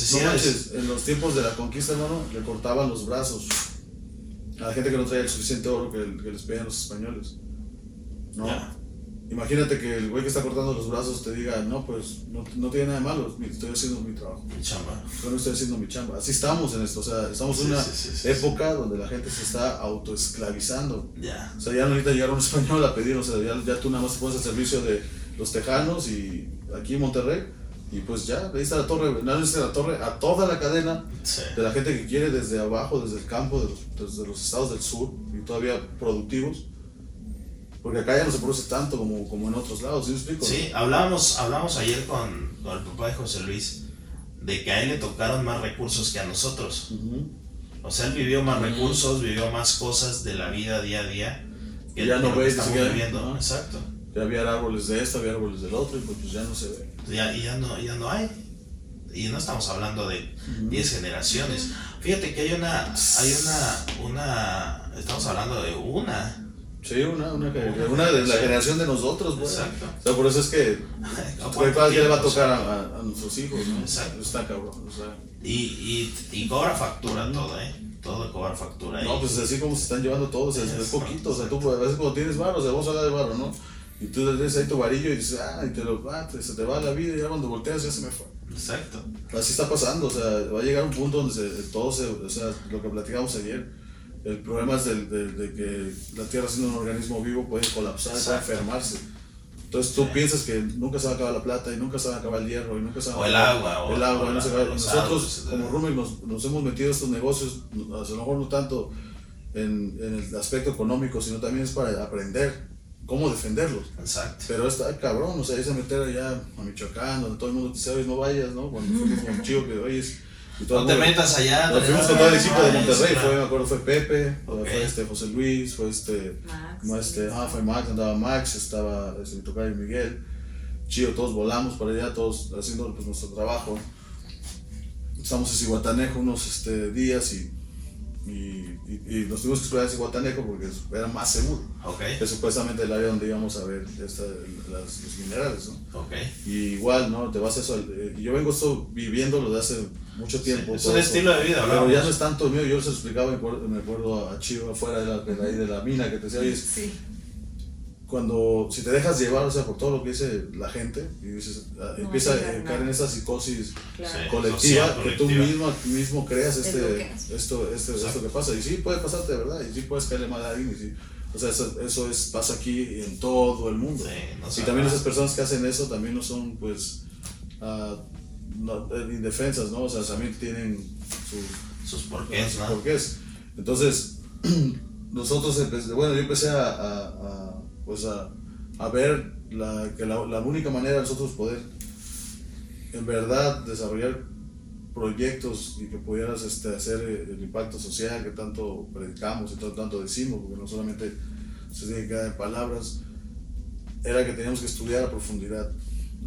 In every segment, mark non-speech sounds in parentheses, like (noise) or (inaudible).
necesidades. No manches, en los tiempos de la conquista, hermano, le cortaban los brazos a la gente que no traía el suficiente oro que, que les pedían los españoles. ¿No? Imagínate que el güey que está cortando los brazos te diga, no, pues no, no tiene nada de malo, estoy haciendo mi trabajo. Mi chamba. Yo no estoy haciendo mi chamba. Así estamos en esto, o sea, estamos en Sí, una sí, sí, época donde la gente se está autoesclavizando. Ya. O sea, ya no necesita llegar un español a pedir, o sea, ya, ya tú nada más te pones al servicio de los tejanos y aquí en Monterrey, y pues ya, ahí está la torre, nada más la torre a toda la cadena Sí. de la gente que quiere desde abajo, desde el campo, de los, desde los estados del sur y todavía productivos. Porque acá ya no se produce tanto como, como en otros lados, ¿sí me explico? Sí, hablábamos, hablamos ayer con, con el papá de José Luis de que a él le tocaron más recursos que a nosotros. Ujú. O sea, él vivió más Ujú. recursos, vivió más cosas de la vida día a día que Ya no que ves, estamos viviendo. Ajá. Exacto. Ya había árboles de esto, había árboles del otro, y pues, pues ya no se ve. Ya, y ya no, ya no hay. Y no estamos hablando de 10 generaciones. Fíjate que hay una, hay una, una, estamos hablando de una. Sí, una, una, que- una de la generación de nosotros, güey. Exacto. O sea, por eso es que ¿A güey, cuánto ¿qué le va a tocar a, nuestros hijos, ¿no? Exacto. Está cabrón, o sea. Y, y, y cobra factura todo, ¿eh? Todo cobra factura. No, pues así como se están llevando todos, es, es Es poquito, o sea, tú a veces cuando tienes varo, o sea, vamos a hablar de varo, ¿no? Y tú le des ahí tu varillo y dices, ah, y te lo, ah, te- se te va la vida y ya cuando volteas ya se me fue. Exacto. Así está pasando, o sea, va a llegar un punto donde se, todo se, o sea, lo que platicamos ayer, el problema es del- de, de que la Tierra siendo un organismo vivo puede colapsar, puede enfermarse. Entonces tú Sí. piensas que nunca se va a acabar la plata y nunca se va a acabar el hierro y nunca se va a O el acabar agua, o- el agua, o no se la- acaba- los Nosotros árboles, como Rumek nos, nos hemos metido a estos negocios, a lo mejor no tanto en, en el aspecto económico, sino también es para aprender cómo defenderlos. Exacto. Pero está cabrón, o sea, irse a meter allá a Michoacán, donde todo el mundo te dice, oye, no vayas, ¿no? Cuando fuimos con chico que, oye, y todo No te metas allá. nos fuimos con todo el equipo de Monterrey, fue, me acuerdo, fue Pepe, fue este José Luis, fue este, Max. no, este, ah, fue Max, andaba Max, estaba este, mi tocayo Miguel, chido, todos volamos para allá, todos haciendo pues, nuestro trabajo. Estamos en Cihuatanejo unos este, días y, y, y, y nos tuvimos que esperar en Cihuatanejo porque era más seguro, Ok, que supuestamente el área donde íbamos a ver esta, las, los minerales, ¿no? ok. Y igual, ¿no? Te vas a eso. eh, y yo vengo esto viviéndolo de hace mucho tiempo. es un eso. estilo de vida, Pero hablamos. ya no es tanto mío. Yo se lo explicaba, me acuerdo, me acuerdo a Chivo afuera de la, de, la, de la mina que te decía, oye, Sí. Cuando, si te dejas llevar, o sea, por todo lo que dice la gente, y dices, ah, No empieza a caer en esa psicosis Claro. Sí. colectiva, social, que tú mismo, mismo creas Te este, esto, este, esto que pasa. Y sí, puede pasarte de verdad, y sí puedes caerle mal a alguien. Y sí, o sea, eso, eso es, pasa aquí en todo el mundo. Sí, no Y también esas personas que hacen eso también no son, pues, ah, no, eh, indefensas, ¿no? O sea, también tienen su, Sus porqués, sus ¿no? porqués. Entonces, (clears throat) nosotros, empecé, bueno, yo empecé a, a, a, pues a, a ver la, que la, la única manera de nosotros poder, en verdad, desarrollar proyectos y que pudieras este, hacer eh, el impacto social que tanto predicamos y tanto decimos, porque no solamente se tiene que quedar en palabras, era que teníamos que estudiar a profundidad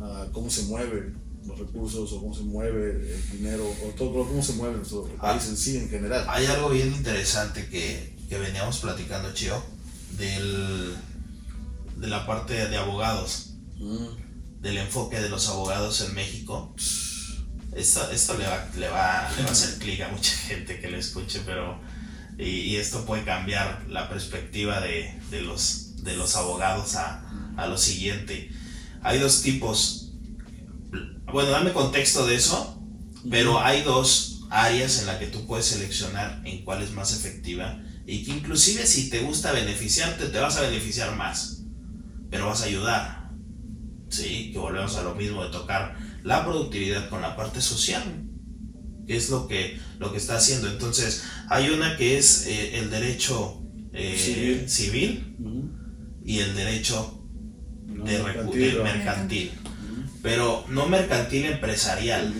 ah, cómo se mueven los recursos o cómo se mueve el dinero o todo cómo se mueve nuestro país en sí en general. Hay algo bien interesante que, que veníamos platicando, Chio, del, de la parte de abogados, Mm. del enfoque de los abogados en México. Esto, esto le, va, le, va, le va a hacer clic a mucha gente que lo escuche, pero. Y, y esto puede cambiar la perspectiva de, de los, de los abogados a, a lo siguiente. Hay dos tipos. Bueno, dame contexto de eso, pero hay dos áreas en las que tú puedes seleccionar en cuál es más efectiva y que inclusive si te gusta beneficiarte, te vas a beneficiar más, pero vas a ayudar. Sí, que volvemos a lo mismo de tocar la productividad con la parte social, que es lo que, lo que está haciendo. Entonces, hay una que es eh, el derecho eh, Civil. y el derecho No, de mercantil, pero no mercantil empresarial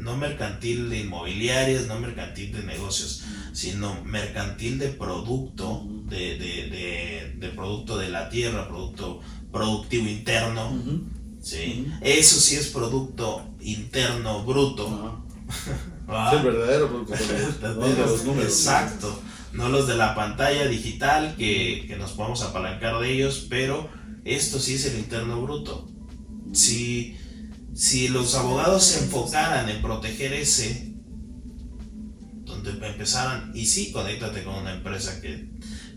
no mercantil de inmobiliarias, no mercantil de negocios, sino mercantil de producto, de, de, de, de producto de la tierra, producto productivo interno. ¿sí? Eso sí es producto interno bruto. Sí, (laughs) el verdadero producto, (laughs) los números. Exacto, no los de la pantalla digital que, que nos podemos apalancar de ellos, pero esto sí es el interno bruto. Si, si los abogados se enfocaran en proteger ese, donde empezaran, y sí, conéctate con una empresa que,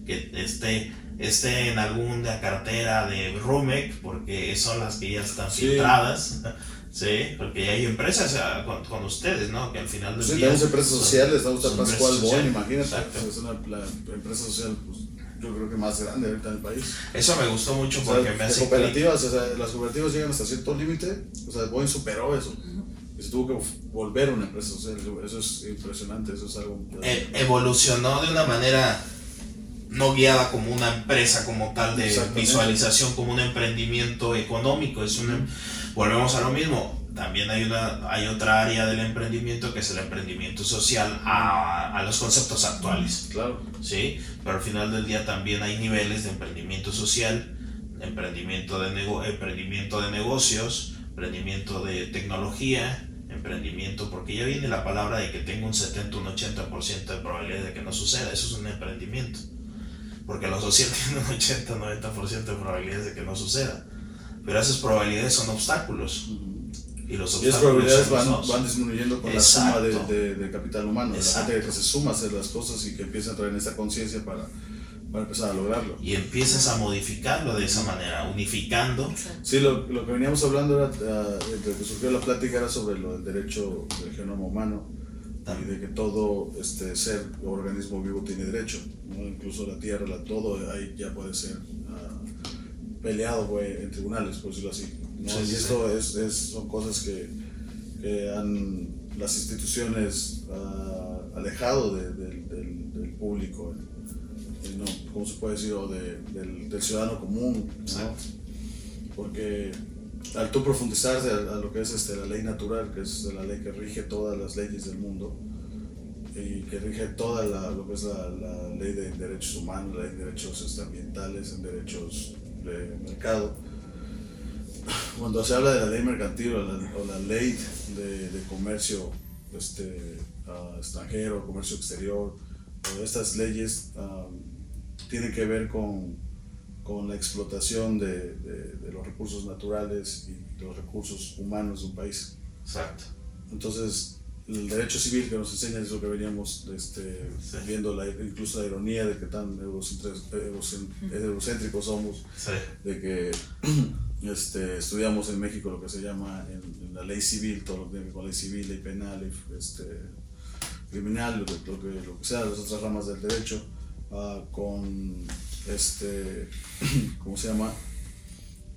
que esté, esté en alguna cartera de Rumec, porque son las que ya están filtradas. (laughs) Sí, porque hay empresas con, con, ustedes, ¿no? Que al final del sí, día... tenemos empresas sociales, estamos a Pascual Boy, imagínate. Es una la empresa social, pues, yo creo que más grande ahorita en el país. Eso me gustó mucho porque me hace cooperativas, o sea, las cooperativas llegan hasta cierto límite, o sea, Boeing superó eso. Y se tuvo que volver una empresa social, eso es impresionante, eso es algo... E evolucionó de una manera no guiada como una empresa como tal de visualización, como un emprendimiento económico, es una, volvemos a lo mismo, también hay, una, hay otra área del emprendimiento que es el emprendimiento social a, a, los conceptos actuales. Claro. ¿sí? Pero al final del día también hay niveles de emprendimiento social, emprendimiento de, nego emprendimiento de negocios, emprendimiento de tecnología, emprendimiento, porque ya viene la palabra de que tengo un 70, un 80% de probabilidad de que no suceda. Eso es un emprendimiento. Porque los social (laughs) tienen un 80, 90% de probabilidades de que no suceda. Pero esas probabilidades son obstáculos. Y los obstáculos probabilidades van, van, disminuyendo con la suma de, de, capital humano. La gente que se suma a hacer las cosas y que empieza a traer esa conciencia para, para empezar a lograrlo. Y empiezas a modificarlo de esa manera, unificando. Sí, lo, lo que veníamos hablando era, uh, que surgió la plática era sobre lo del derecho del genoma humano y de que todo este ser o organismo vivo tiene derecho, ¿no? incluso la tierra, la, todo ahí ya puede ser uh, peleado en tribunales, por decirlo así. ¿no? y esto es, es, son cosas que, que, han las instituciones uh, alejado de, del, del, público, ¿no? ¿cómo se puede decir? O de, del, del, ciudadano común, ¿no? porque al tú profundizarse a, lo que es este, la ley natural, que es la ley que rige todas las leyes del mundo, y que rige toda la, lo que es la, la ley de derechos humanos, la ley de derechos este, ambientales, en derechos de mercado. Cuando se habla de la ley mercantil o la, ley de, de, comercio este, uh, extranjero, comercio exterior, estas leyes tienen que ver con con la explotación de, de, los recursos naturales y de los recursos humanos de un país. Exacto. Entonces, el derecho civil que nos enseña es lo que veníamos este, viendo, la, incluso la ironía de que tan egocéntricos somos, de que (clears throat) este, estudiamos en México lo que se llama en, la ley civil, todo lo que tiene con ley civil, ley penal, este, criminal, lo que, lo, que, lo que sea, las otras ramas del derecho, uh, con este, (clears throat) ¿cómo se llama?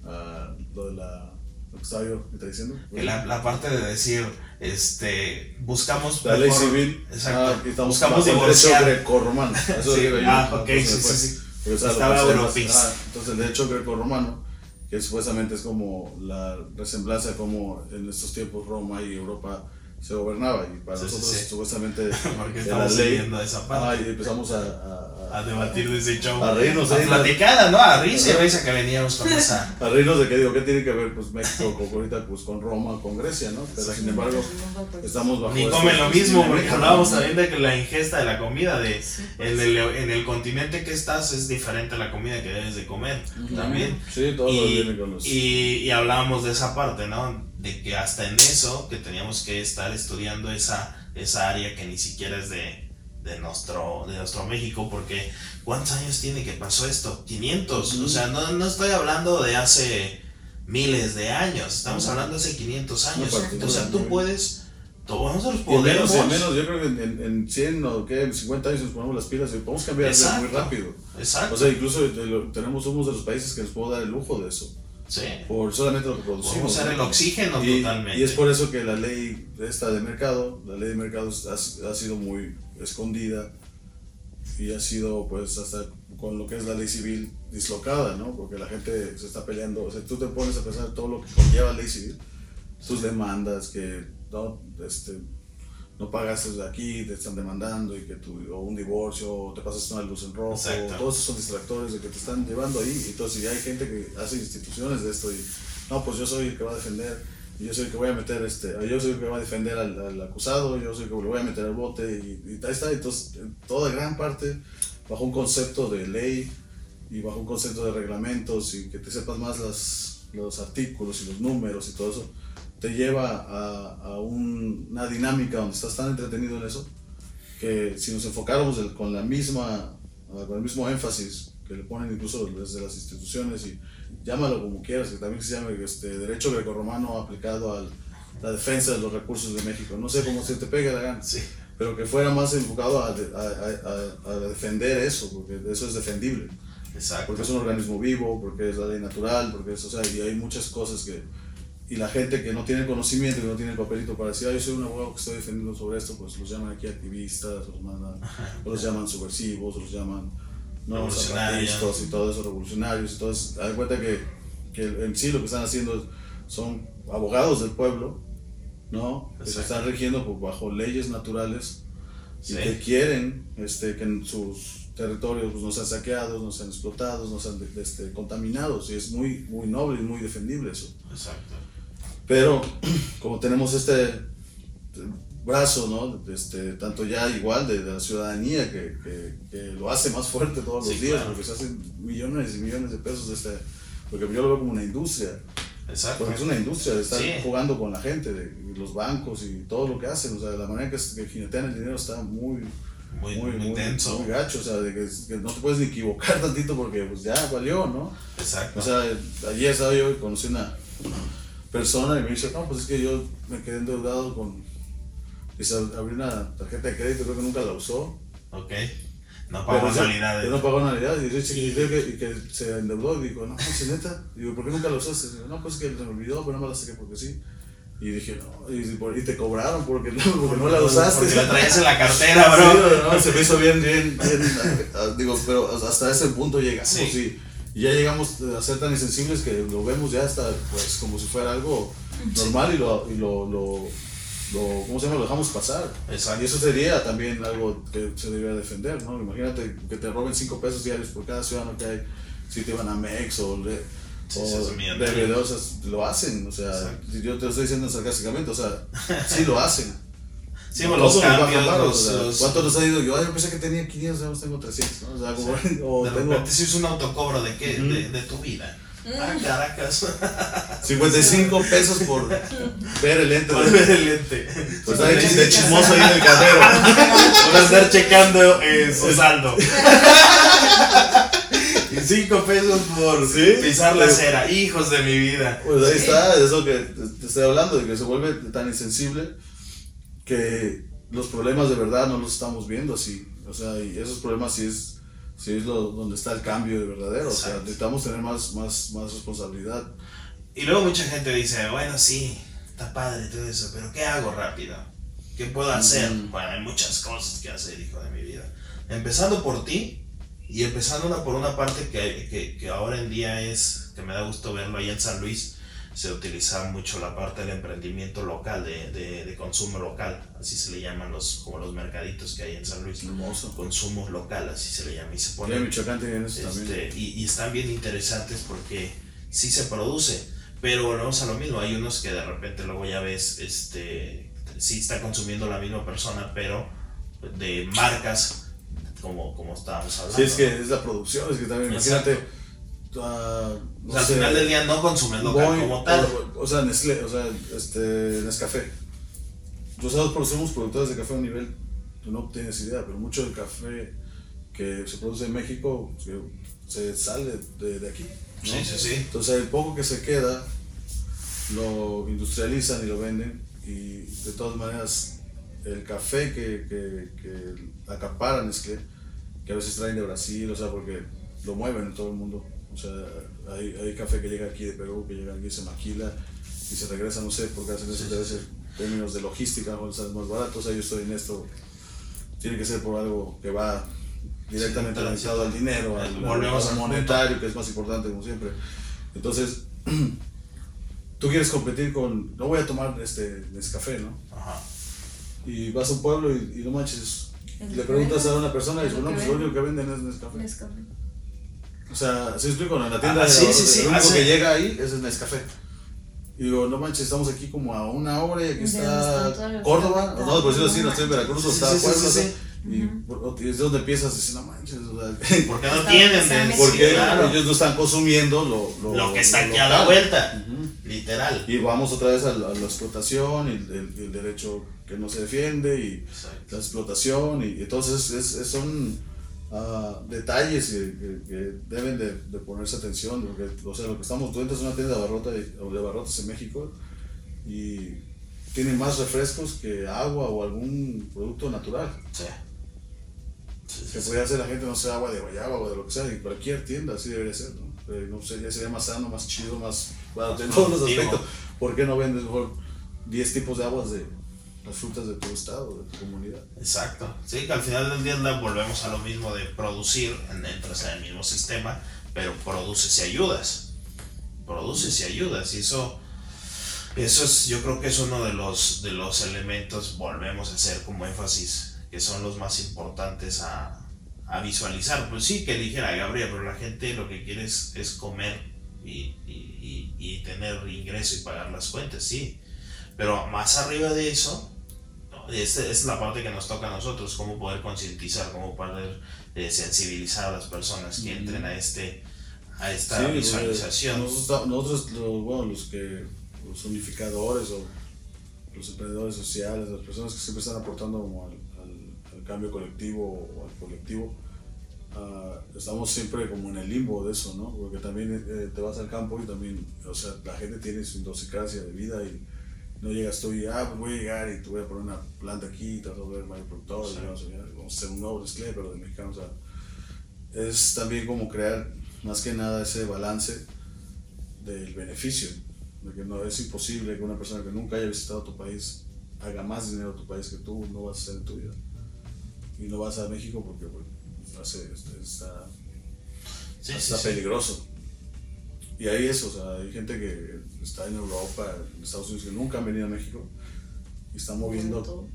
Uh, lo de la lo que estaba yo está diciendo. La, la, parte de decir, este, buscamos la ley civil, exacto, ah, estamos buscamos divorciar. el derecho greco-romano. sí. Ah, ok, sí, sí, sí. Estaba entonces el derecho greco-romano, que supuestamente es como la resemblanza como en estos tiempos Roma y Europa se gobernaba y para nosotros supuestamente (laughs) porque estamos leyendo esa parte. y empezamos a, a, a, debatir de ese show. a reírnos a platicar ¿no? a risa y risa que veníamos con esa. (laughs) A reírnos de que digo ¿qué tiene que ver pues México con, ahorita pues con Roma con Grecia ¿no? pero sin embargo estamos bajo ni comen lo mismo porque hablábamos también de que la ingesta de la comida de en, el, en el continente que estás es diferente a la comida que debes de comer también. Sí todo y, viene con los... y, y hablábamos de esa parte ¿no? De que hasta en eso, que teníamos que estar estudiando esa, esa área que ni siquiera es de, de, nuestro, de nuestro México, porque ¿cuántos años tiene que pasó esto? 500, o sea, no, no estoy hablando de hace miles de años, estamos hablando de hace 500 años, o sea, tú puedes... Nosotros podemos. Menos, menos, yo creo que en, en 100 o ¿qué? 50 años nos ponemos las pilas y podemos cambiar muy rápido. Exacto. O sea, incluso tenemos, somos de los países que nos puedo dar el lujo de eso. Sí. Por solamente lo que producimos. Usar el oxígeno y, totalmente. Y es por eso que la ley esta de mercado, la ley de mercado ha, ha, sido muy escondida y ha sido pues hasta con lo que es la ley civil dislocada, ¿no? Porque la gente se está peleando, o sea, tú te pones a pensar todo lo que conlleva la ley civil, tus demandas, que ¿no? este, no pagaste de aquí, te están demandando y que tú, o un divorcio, o te pasas una luz en rojo, todos esos son distractores de que te están llevando ahí. Entonces, ya hay gente que hace instituciones de esto y, no, pues yo soy el que va a defender, y yo soy el que voy a meter, este, yo soy el que va a defender al, acusado, yo soy el que le voy a meter al bote, y, y ahí está. Entonces, toda gran parte bajo un concepto de ley y bajo un concepto de reglamentos y que te sepas más las, los artículos y los números y todo eso te lleva a, a un- una dinámica donde estás tan entretenido en eso que si nos enfocáramos el- con la misma ah, con el mismo énfasis que le ponen incluso desde las instituciones y llámalo como quieras que también se llame este derecho grecorromano aplicado a la defensa de los recursos de México. No sé cómo se te pega la gana. Sí, pero que fuera más enfocado a, a- a defender eso porque eso es defendible. Exacto. porque es un organismo vivo, porque es la ley natural, porque es, o sea, y hay muchas cosas que, y la gente que no tiene conocimiento, que no tiene el papelito para decir, ah, yo soy un abogado que estoy defendiendo sobre esto, pues los llaman aquí activistas, los mandan, o los llaman subversivos, o los llaman, no, Revolucionarios. zapatistas y todo eso, revolucionarios, entonces, hay cuenta que, que en sí lo que están haciendo son abogados del pueblo, ¿no? Que se están rigiendo por- bajo leyes naturales y Sí. que quieren este, que en sus territorios pues, no sean saqueados, no sean explotados, no sean este, contaminados. Y es muy, muy noble y muy defendible eso. Exacto. Pero (clears throat) como tenemos este brazo, ¿no? Este, tanto ya igual de, de la ciudadanía que, que, que lo hace más fuerte todos los días, claro. porque se hacen millones y millones de pesos de este, porque yo lo veo como una industria, Exacto. porque es una industria de estar Sí. jugando con la gente, de, los bancos y todo lo que hacen, o sea, la manera que, que jinetean el dinero está muy, Muy, muy, muy, gacho, o sea, de que, que no te puedes ni equivocar (laughs) tantito porque pues ya valió, ¿no? Exacto. O sea, ayer estaba yo y conocí una persona y me dice, no, pues es que yo me quedé endeudado con, dice, abrí una tarjeta de crédito, creo que nunca la usó, ok. No sí, anualidades. pero no pagó anualidad y dice, y creo que, y que se endeudó y digo, no, pues neta, digo, ¿por qué nunca la usaste? Digo, no, pues que se me olvidó, pero no me la saqué porque sí. Y dije, no, y, y te cobraron porque no, porque no la usaste. Porque la traías en la cartera, bro. Sí, no, se me hizo bien, bien, bien. (laughs) ah, Digo, pero hasta ese punto llegamos Sí. y, y ya llegamos a ser tan insensibles que lo vemos ya hasta, pues, como si fuera algo normal y lo, y lo, lo, lo- ¿cómo se llama? Lo dejamos pasar. Exacto. Y eso sería también algo que se debería defender, ¿no? Imagínate que te roben 5 pesos diarios por cada ciudadano que hay, si te van a Mex o, le, Sí, o sea, lo hacen, o sea, Exacto. yo te lo estoy diciendo sarcásticamente, o sea, sí lo hacen. (laughs) Sí, bueno, los cambios, los, los- ¿Cuánto nos ha ido? Yo, ay, yo pensé que tenía 500, ahora tengo 300, ¿no? O sea, como, (laughs) o de tengo repente si es un autocobro de qué, de, de tu vida. Ah, Caracas. (laughs) 55 pesos por ver el lente. Por ver el lente. Pues está de, chis- de chismoso ahí en el cajero. (laughs) Por andar checando eh, su saldo. y cinco pesos por Sí, pisar la acera. Hijos de mi vida. Pues ahí Sí. está, eso que te estoy hablando, de que se vuelve tan insensible que los problemas de verdad no los estamos viendo así. O sea, y esos problemas sí es, sí es lo, donde está el cambio de verdadero. O sea, Exacto. necesitamos tener más, más, más responsabilidad. Y luego mucha gente dice, bueno, sí, está padre todo eso, pero ¿qué hago rápido? ¿Qué puedo hacer? Mm. Bueno, hay muchas cosas que hacer, hijo de mi vida. Empezando por ti y empezando una por una parte que, que, que ahora en día es, que me da gusto verlo ahí en San Luis, se utiliza mucho la parte del emprendimiento local, de, de, de consumo local, así se le llaman los, como los mercaditos que hay en San Luis. Hermoso. Consumo local, así se le llama, y se Ya pone Michoacán eso también. este, y, y están bien interesantes porque sí se produce, pero volvemos a lo mismo. Hay unos que de repente luego ya ves, este, sí está consumiendo la misma persona, pero de marcas como, como estábamos hablando. Sí, es que es la producción, es que también, Exacto. imagínate. O no sea, al sé, final del día no consumes local Voy- como tal. O, o sea, Nestlé, o sea, este, Nescafé. Nosotros somos productores de café a un nivel, tú no tienes idea, pero mucho del café que se produce en México se, se sale de, de aquí. ¿no? Sí, sí, sí. Entonces, el poco que se queda lo industrializan y lo venden, y de todas maneras, el café que, que, que acapara Nestlé, que a veces traen de Brasil, o sea, porque lo mueven en todo el mundo. O sea, hay, hay café que llega aquí de Perú, que llega aquí, se maquila y se regresa, no sé por qué hacen eso, debe ser términos de logística, o sea, más barato, o sea, yo estoy en esto, tiene que ser por algo que va directamente orientado al dinero, al, monetario, que es más importante como siempre. Entonces, (clears throat) tú quieres competir con, no voy a tomar este Nescafé, ¿no? Ajá. Y vas a un pueblo y, y no manches, Es le preguntas a una persona y dice, no, pues lo único que venden es Nescafé. Nescafé. O sea, ¿sí explico? En la tienda Ah, de sí, la- sí, sí, el único hace- que llega ahí es el Nescafé. Y digo, no manches, estamos aquí como a una hora y aquí está Córdoba. No, por decirlo así, no estoy en Veracruz, está Puebla. Y, por- y es donde empiezas a decir, no manches, o sea, (laughs) Porque no tienen porque claro. ellos no están consumiendo lo, lo, lo que está lo aquí a la vuelta. Ujú. Literal. literal. Y vamos otra vez a la, a la explotación y el, el derecho que no se defiende y Exacto. la explotación y entonces es, es- son ah, detalles que, que- deben de, de ponerse atención porque o sea lo que estamos viendo es una tienda de, abarrotes en México y tiene más refrescos que agua o algún producto natural Sí. Sí, sí, que podría hacer la gente no sé agua de guayaba o de lo que sea en cualquier tienda así debería ser ¿no? Eh, no sé, ya sería más sano más chido más bueno, en todos los aspectos ¿por qué no vendes mejor 10 tipos de aguas de las frutas de tu estado de tu comunidad Exacto. Sí, que al final del día volvemos a lo mismo de producir, en- entras en el mismo sistema, pero produces y ayudas. Produces y ayudas. Y eso, eso es, yo creo que es uno de los, de los elementos, volvemos a hacer como énfasis, que son los más importantes a, a visualizar. Pues sí, que dijera Gabriel, pero la gente lo que quiere es, es comer y, y, y, y tener ingreso y pagar las cuentas, sí. Pero más arriba de eso, ¿no? Esta es la parte que nos toca a nosotros, cómo poder concientizar, cómo poder eh, sensibilizar a las personas que entren a este a esta Sí, visualización. Nosotros, nosotros, los, bueno, los que los unificadores o los emprendedores sociales, las personas que siempre están aportando como al, al- al cambio colectivo o al colectivo, ah, estamos siempre como en el limbo de eso, ¿no? Porque también eh, te vas al campo y también, o sea, la gente tiene su idiosincrasia de vida y no llegas tú y, ah, pues voy a llegar y te voy a poner una planta aquí, te vas a volver mayor productor, Sí. y vamos, a, vamos a hacer un nuevo display, pero de mexicano, o sea, es también como crear más que nada ese balance del beneficio, de que no es imposible que una persona que nunca haya visitado tu país haga más dinero en tu país que tú no vas a hacer en tu vida. Y no vas a México porque pues, hace- está, Sí, sí, está sí. peligroso. Y ahí es, o sea, hay gente que está en Europa, en Estados Unidos, que nunca han venido a México y están moviendo Todo.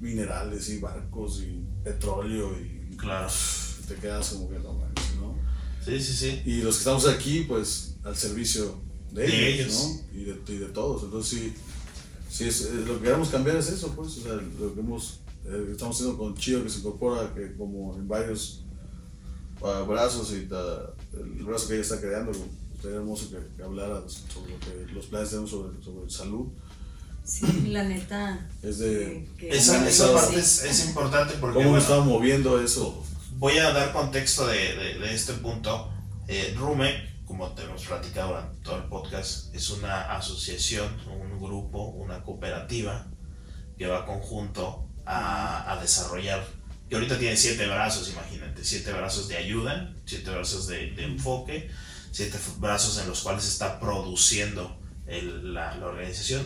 minerales y barcos y petróleo y Claro. te quedas como que no manches, ¿no? Sí, sí, sí. Y los que estamos aquí, pues, al servicio de, De ellos, ellos. ¿no? Y de, y de todos. Entonces, sí, sí es, eh, lo que queremos cambiar es eso, pues, o sea, lo que hemos, eh, estamos haciendo con Chío, que se incorpora que como en varios ah, brazos y ta- el brazo que ella está creando, sería hermoso que, que hablara sobre lo que los planes tenemos sobre, sobre salud. Sí, la neta. Es de que- Esa, Sí. esa parte es, es importante porque cómo bueno, estamos moviendo eso. voy a dar contexto de, de- de este punto. Eh, Rume, como te hemos platicado durante todo el podcast, es una asociación, un grupo, una cooperativa que va conjunto a, a desarrollar, que ahorita tiene siete brazos, imagínate, siete brazos de ayuda, siete brazos de, de enfoque, siete brazos en los cuales está produciendo el- la, la organización.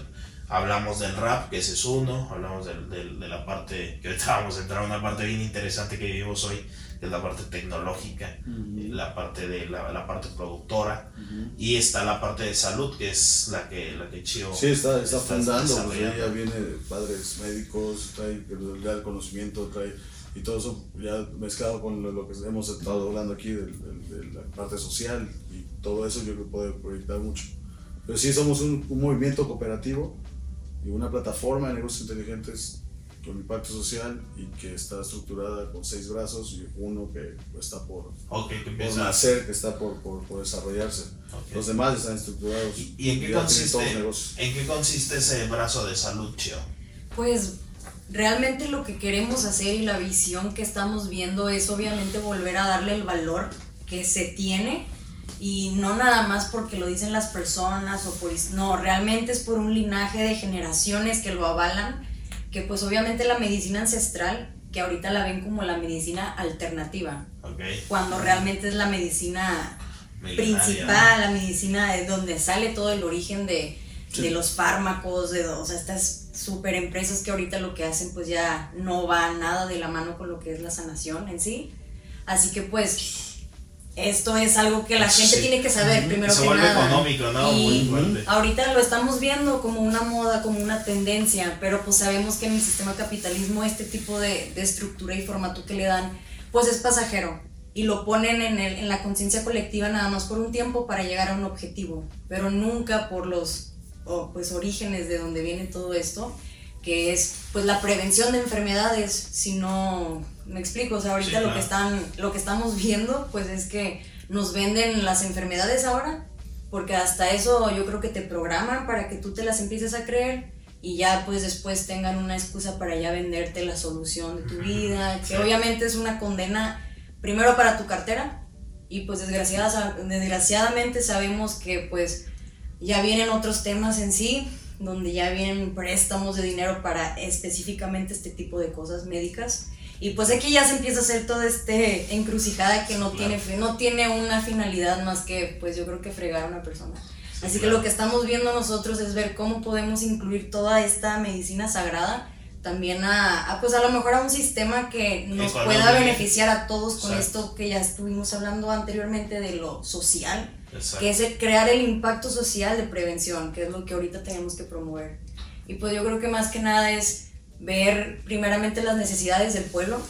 Hablamos del rap, que ese es uno, hablamos del- del- de la parte, que ahorita vamos a entrar a una parte bien interesante que vivimos hoy, que es la parte tecnológica, eh, la parte de la, la parte productora, y está la parte de salud, que es la que, la que Chio Sí, está, está estás fundando, pues ella viene de padres médicos, trae el conocimiento, trae, y todo eso ya mezclado con lo, lo que hemos estado hablando aquí de, de- de la parte social y todo eso yo creo que puede proyectar mucho. Pero sí somos un, un movimiento cooperativo y una plataforma de negocios inteligentes con impacto social y que está estructurada con seis brazos y uno que está por, Ok, que por nacer, que está por, por, por desarrollarse. Ok. Los demás están estructurados. ¿Y, y en qué consiste, en qué consiste ese brazo de salud, Chio? Pues realmente lo que queremos hacer y la visión que estamos viendo es obviamente volver a darle el valor que se tiene y no nada más porque lo dicen las personas o por no, realmente es por un linaje de generaciones que lo avalan, que pues obviamente la medicina ancestral, que ahorita la ven como la medicina alternativa, cuando realmente es la medicina Milenaria, principal, la medicina de donde sale todo el origen de, de los fármacos, de, o sea, estas super empresas que ahorita lo que hacen pues ya no va nada de la mano con lo que es la sanación en sí. Así que pues esto es algo que la Eso gente sí. tiene que saber primero Se que vuelve nada. económico, ¿no? Muy Y ahorita lo estamos viendo como una moda, como una tendencia, pero pues sabemos que en el sistema capitalismo este tipo de, de estructura y formato que le dan pues es pasajero y lo ponen en, el, en la conciencia colectiva nada más por un tiempo para llegar a un objetivo, pero nunca por los o, pues, orígenes de donde viene todo esto, que es pues la prevención de enfermedades, si no me explico, o sea, ahorita Sí, lo que están lo que estamos (laughs) viendo pues es que nos venden las enfermedades ahora porque hasta eso yo creo que te programan para que tú te las empieces a creer y ya pues después tengan una excusa para ya venderte la solución de tu vida, que obviamente es una condena primero para tu cartera y pues desgraciadamente sabemos que pues ya vienen otros temas en sí, donde ya vienen préstamos de dinero para específicamente este tipo de cosas médicas. Y pues aquí ya se empieza a hacer toda este encrucijada que no, tiene, no tiene una finalidad más que, pues yo creo que fregar a una persona. Así que lo que estamos viendo nosotros es ver cómo podemos incluir toda esta medicina sagrada también a, pues a lo mejor a un sistema que nos pueda beneficiar a todos con esto que ya estuvimos hablando anteriormente de lo social, que es el crear el impacto social de prevención, que es lo que ahorita tenemos que promover. Y pues yo creo que más que nada es ver primeramente las necesidades del pueblo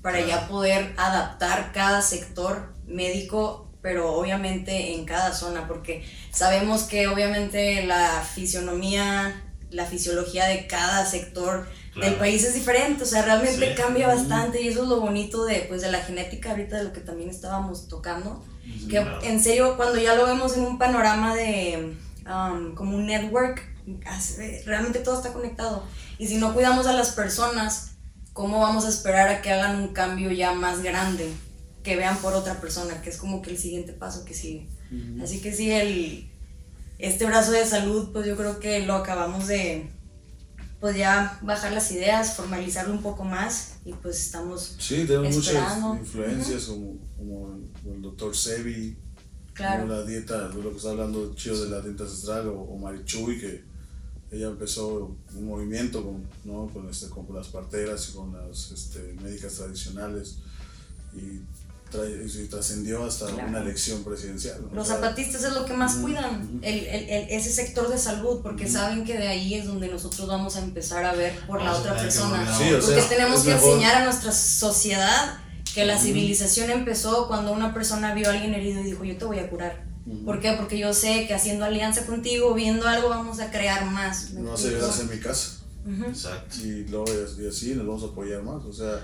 para ya poder adaptar cada sector médico pero obviamente en cada zona, porque sabemos que obviamente la fisionomía, la fisiología de cada sector del país es diferente, o sea, realmente cambia bastante y eso es lo bonito de, pues, de la genética ahorita, de lo que también estábamos tocando, que en serio, cuando ya lo vemos en un panorama de, um, como un network, realmente todo está conectado. Y si no cuidamos a las personas, ¿cómo vamos a esperar a que hagan un cambio ya más grande? Que vean por otra persona, que es como que el siguiente paso que sigue. Así que sí, el, este brazo de salud, pues yo creo que lo acabamos de, pues ya bajar las ideas, formalizarlo un poco más y pues estamos Sí, tenemos muchas influencias como, como, el, doctor Sebi, como la dieta, lo que está hablando chido de la dieta ancestral o, o Marichuy, que ella empezó un movimiento con, ¿no? con, este, con las parteras y con las este, médicas tradicionales y trascendió hasta una elección presidencial. Los zapatistas es lo que más cuidan, el, el, ese sector de salud, porque saben que de ahí es donde nosotros vamos a empezar a ver por la otra persona. porque tenemos que enseñar a nuestra sociedad que la civilización empezó cuando una persona vio a alguien herido y dijo, yo te voy a curar. ¿Por qué? Porque yo sé que haciendo alianza contigo, viendo algo, vamos a crear más. No se en mi casa. Exacto. Y luego y así nos vamos a apoyar más. O sea,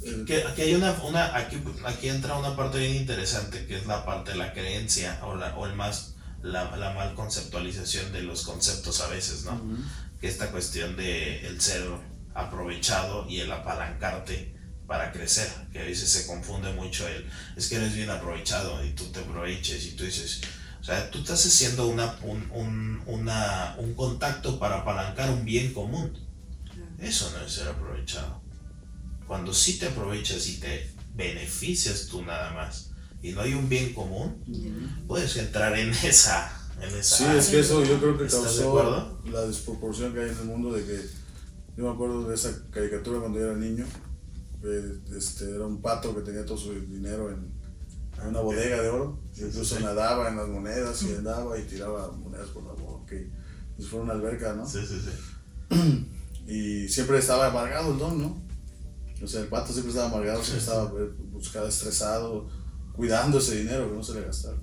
que, aquí hay una, una aquí, aquí entra una parte bien interesante que es la parte de la creencia o, la, o el más la, la mal conceptualización de los conceptos a veces, ¿no? Que esta cuestión de el ser aprovechado y el apalancarte para crecer, que a veces se confunde mucho el, es que eres bien aprovechado y tú te aproveches y tú dices, o sea, tú estás haciendo una, un, un, una, un contacto para apalancar un bien común. Eso no es ser aprovechado cuando sí te aprovechas y te beneficias tú nada más y no hay un bien común, puedes entrar en (laughs) esa, en esa Sí, es que eso yo creo que causó la desproporción que hay en el mundo de que yo me acuerdo de esa caricatura cuando yo era niño, este, era un pato que tenía todo su dinero en, una bodega de oro, incluso nadaba en las monedas y andaba y tiraba monedas por la boca, y pues fue una alberca, ¿no? Sí, sí, sí. (clears throat) Y siempre estaba amargado el don, ¿no? O sea, el pato siempre estaba amargado, siempre estaba eh, buscado, estresado, cuidando ese dinero que no se le gastara.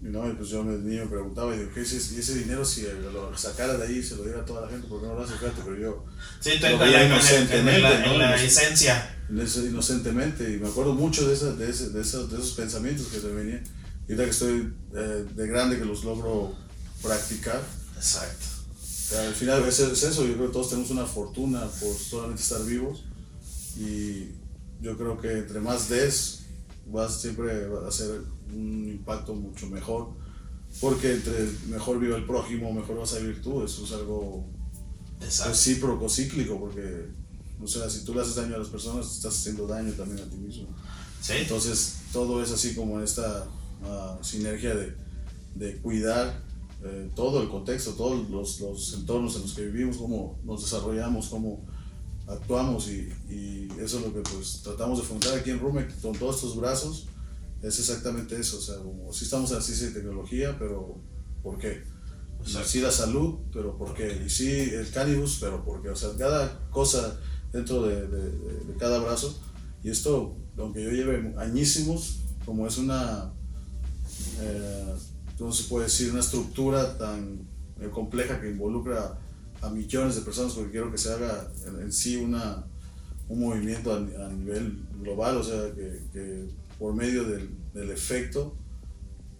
Y, no, y pues yo me, niño me preguntaba, y digo, ¿qué es ese, dinero si lo sacara de ahí se lo diera a toda la gente? ¿Por qué no lo hace gente? Pero yo. Sí, lo veía inocentemente. En, la, en la esencia. inocentemente, y me acuerdo mucho de, esa, de, ese, de, esos, de esos pensamientos que se venían. Y ahorita que estoy eh, de grande que los logro practicar. Exacto al final es, es eso, yo creo que todos tenemos una fortuna por solamente estar vivos y yo creo que entre más des, vas siempre a hacer un impacto mucho mejor, porque entre mejor viva el prójimo, mejor vas a vivir tú, eso es algo recíproco, cíclico, porque, o sea, si tú le haces daño a las personas, estás haciendo daño también a ti mismo. Entonces, todo es así como esta uh, sinergia de, de cuidar eh, todo el contexto, todos los, los, entornos en los que vivimos, cómo nos desarrollamos, cómo actuamos y, eso es lo que pues tratamos de fomentar aquí en Rumek con todos estos brazos, es exactamente eso, o sea, si estamos en ciencia y tecnología, pero ¿por qué? Y sí la salud, pero ¿por qué? Y sí el cannabis, pero ¿por qué? O sea, cada cosa dentro de, de, de cada brazo, y esto, aunque yo lleve añísimos, como es una... Eh, se puede decir, una estructura tan eh, compleja que involucra a millones de personas porque quiero que se haga en, sí un movimiento a, nivel global, o sea, que, por medio del, efecto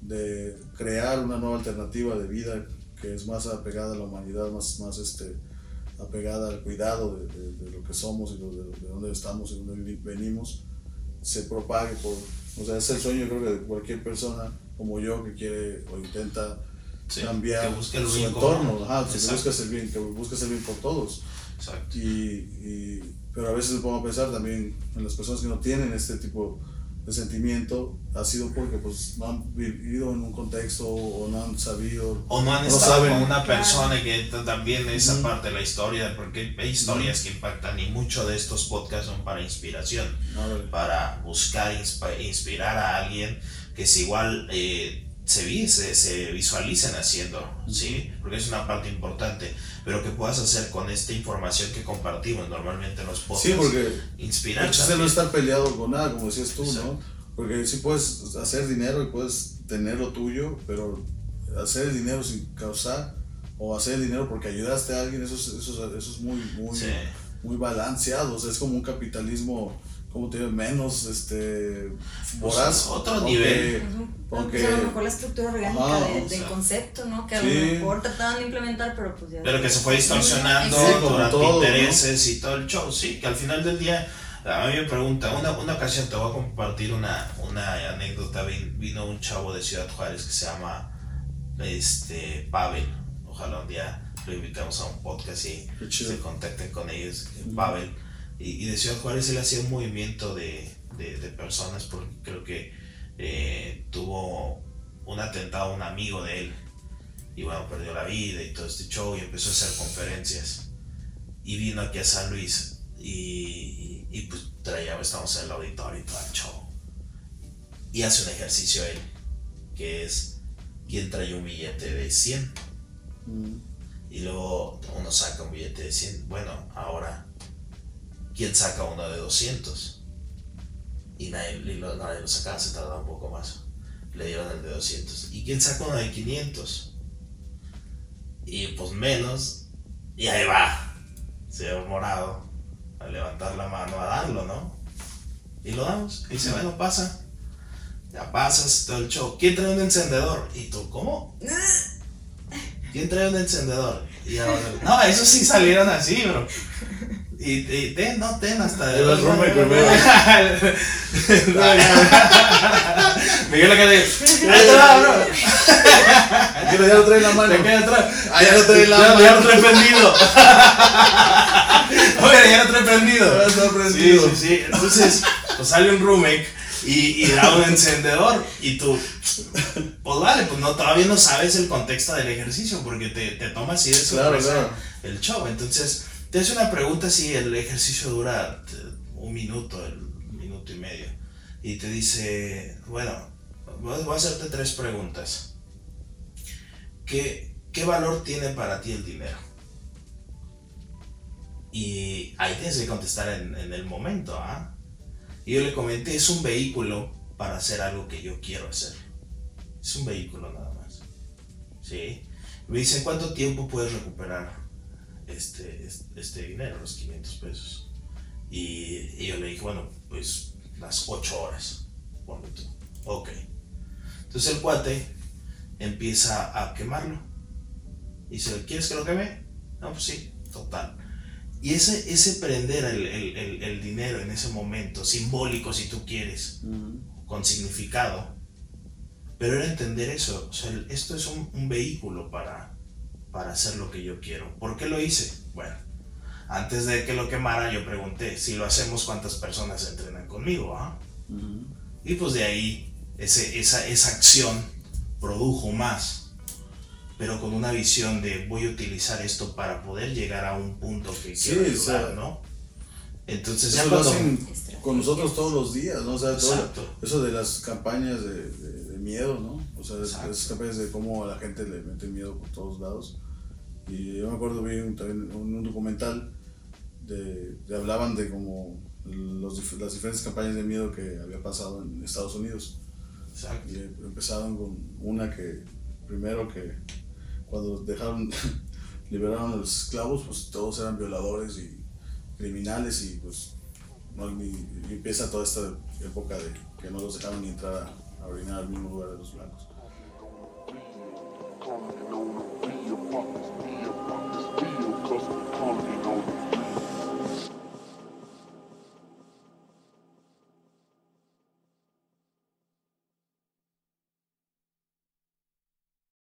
de crear una nueva alternativa de vida que es más apegada a la humanidad, más, más este, apegada al cuidado de, lo que somos y de, de, dónde estamos y dónde venimos, se propague por... O sea, es el sueño creo que de cualquier persona como yo que quiere o intenta cambiar su entorno, Ajá, que buscas el bien, que buscas el bien por todos. Exacto. Y, y, pero a veces me pongo a pensar también en las personas que no tienen este tipo de sentimiento ha sido porque pues no han vivido en un contexto o no han sabido o no han estado con una persona que también esa parte de la historia porque hay historias que impactan y muchos de estos podcasts son para inspiración para buscar inspirar a alguien que es igual eh, se, se, se, visualicen haciendo, ¿sí? Porque es una parte importante, pero que puedas hacer con esta información que compartimos normalmente en los podcasts. Sí, porque inspirar. no estar peleado con nada, como decías tú, ¿no? Porque sí puedes hacer dinero y puedes tener lo tuyo, pero hacer el dinero sin causar o hacer el dinero porque ayudaste a alguien, eso es, eso, eso es muy, muy, muy balanceado, o sea, es como un capitalismo como te digo, menos este voraz. otro nivel. Porque, a lo mejor la estructura orgánica del concepto, ¿no? Que a lo mejor trataban de implementar, pero pues ya. Pero que se fue distorsionando durante intereses y todo el show, sí, que al final del día. A mí me pregunta, una, una ocasión te voy a compartir una, una anécdota. Vino un chavo de Ciudad Juárez que se llama este, Pavel. Ojalá un día lo invitamos a un podcast y se contacten con ellos. Pavel y, de Ciudad Juárez él hacía un movimiento de, de, de personas porque creo que eh, tuvo un atentado a un amigo de él. Y bueno, perdió la vida y todo este show y empezó a hacer conferencias. Y vino aquí a San Luis y, y, pues traía, estamos en el auditorio y todo el show. Y hace un ejercicio él que es quién trae un billete de 100 mm. y luego uno saca un billete de 100 bueno, ahora ¿quién saca uno de 200? Y nadie, nadie lo sacaba, se tardaba un poco más. Le dieron el de 200. ¿Y quién saca uno de 500? Y pues menos. Y ahí va. Señor Morado. A levantar la mano, a darlo, ¿no? Y lo damos. Y dice, bueno, pasa. Ya pasas todo el show. ¿Quién trae un encendedor? Y tú, ¿cómo? ¿Quién trae un encendedor? Y ahora, no, esos sí salieron así, bro. Y, y ten, no, ten hasta. El Roma primero. (laughs) Miguel acá de. Ahí bro. (laughs) ya lo trae en la mano. Queda atrás. Ah, ya lo trae en la mano. Ya lo trae prendido. (laughs) Oye, ya lo trae prendido. Ya lo trae prendido. Sí, sí, sí. Entonces, pues sale un roommate y, y da un encendedor y tú, pues vale, pues no, todavía no sabes el contexto del ejercicio porque te, te tomas así de sorpresa claro, claro. el show. Entonces, te hace una pregunta si el ejercicio dura un minuto, un minuto y medio. Y te dice, bueno, voy a hacerte tres preguntas. ¿Qué, qué valor tiene para ti el dinero? Y ahí tienes que contestar en, en el momento, ¿ah? Y yo le comenté, es un vehículo para hacer algo que yo quiero hacer. Es un vehículo nada más. ¿Sí? Me dicen, ¿cuánto tiempo puedes recuperar este, este dinero, los 500 pesos. Y, yo le dije, bueno, pues las 8 horas, Ok. Entonces el cuate empieza a quemarlo. Y dice, ¿quieres que lo queme? No, pues sí, total. Y ese, ese prender el, el, el, dinero en ese momento, simbólico si tú quieres, con significado, pero era entender eso, o sea, esto es un, un vehículo para, para hacer lo que yo quiero. ¿Por qué lo hice? Bueno, antes de que lo quemara yo pregunté, si lo hacemos, ¿cuántas personas entrenan conmigo? Ah? Y pues de ahí ese, esa, esa acción produjo más, pero con una visión de voy a utilizar esto para poder llegar a un punto que quiero llegar, ¿no? Entonces eso lo hacen con nosotros todos los días, ¿no? O sea, todo eso de las campañas de, de, miedo, ¿no? O sea, esas campañas de cómo a la gente le mete miedo por todos lados. Y yo me acuerdo vi un, también un, documental de, hablaban de como las diferentes campañas de miedo que había pasado en Estados Unidos. Exacto. Y em, empezaron con una que primero que cuando dejaron (laughs) liberaron a los esclavos, pues todos eran violadores y criminales y pues empieza toda esta época de que no los dejaban ni entrar a, a orinar al mismo lugar de los blancos.